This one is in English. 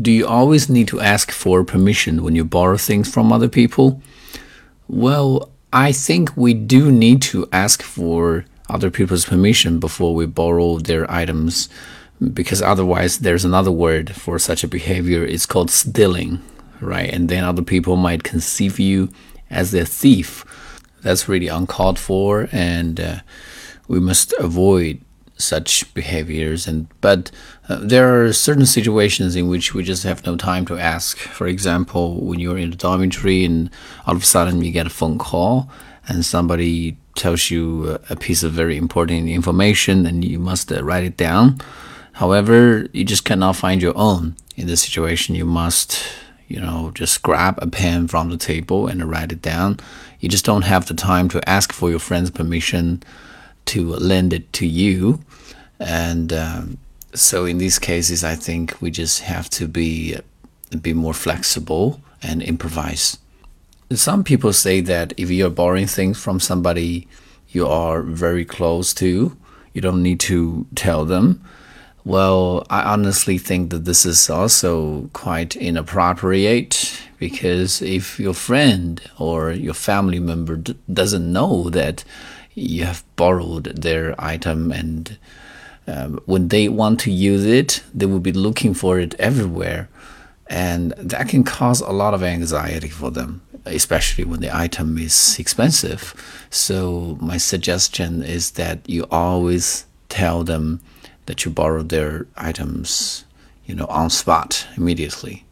do you always need to ask for permission when you borrow things from other people? Well, I think we do need to ask for other people's permission before we borrow their items because otherwise there's another word for such a behavior. It's called stealing right? And then other people might conceive you as a thief. That's really uncalled for and uh, we must avoid such behaviors and but uh, there are certain situations in which we just have no time to ask. For example when you're in the dormitory and all of a sudden you get a phone call and somebody tells you a piece of very important information and you must uh, write it down. However you just cannot find your own. In this situation you must you know just grab a pen from the table and write it down. You just don't have the time to ask for your friend's permission to lend it to you. And um, so in these cases, I think we just have to be be more flexible and improvise. Some people say that if you're borrowing things from somebody you are very close to, you don't need to tell them. Well, I honestly think that this is also quite inappropriate because if your friend or your family member doesn't know that you have borrowed their item and um, when they want to use it, they will be looking for it everywhere. And that can cause a lot of anxiety for them, especially when the item is expensive. So, my suggestion is that you always tell them that you borrowed their items, you know, on spot immediately.